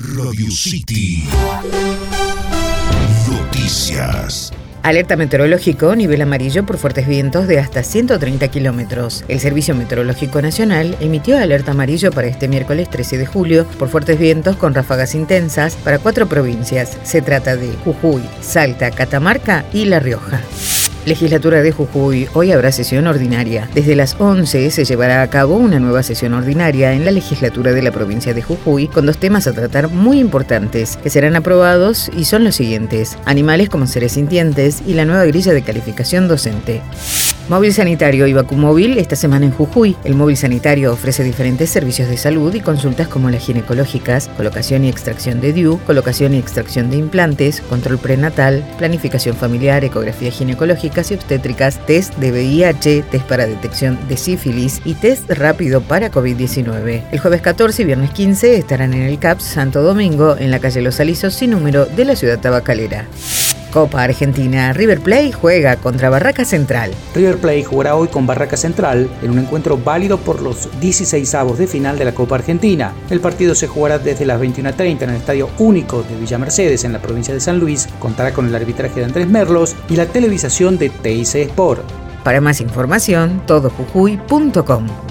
Radio City. Noticias. Alerta meteorológico, nivel amarillo por fuertes vientos de hasta 130 kilómetros. El Servicio Meteorológico Nacional emitió alerta amarillo para este miércoles 13 de julio por fuertes vientos con ráfagas intensas para cuatro provincias. Se trata de Jujuy, Salta, Catamarca y La Rioja. Legislatura de Jujuy, hoy habrá sesión ordinaria. Desde las 11 se llevará a cabo una nueva sesión ordinaria en la legislatura de la provincia de Jujuy con dos temas a tratar muy importantes que serán aprobados y son los siguientes. Animales como seres sintientes y la nueva grilla de calificación docente. Móvil Sanitario y Vacumóvil esta semana en Jujuy. El móvil sanitario ofrece diferentes servicios de salud y consultas como las ginecológicas, colocación y extracción de DIU, colocación y extracción de implantes, control prenatal, planificación familiar, ecografía ginecológicas y obstétricas, test de VIH, test para detección de sífilis y test rápido para COVID-19. El jueves 14 y viernes 15 estarán en el CAPS Santo Domingo, en la calle Los Alisos sin número de la ciudad tabacalera. Copa Argentina, River Plate juega contra Barraca Central. River Plate jugará hoy con Barraca Central en un encuentro válido por los 16 avos de final de la Copa Argentina. El partido se jugará desde las 21.30 en el Estadio Único de Villa Mercedes en la provincia de San Luis. Contará con el arbitraje de Andrés Merlos y la televisación de TIC Sport. Para más información, todojujuy.com.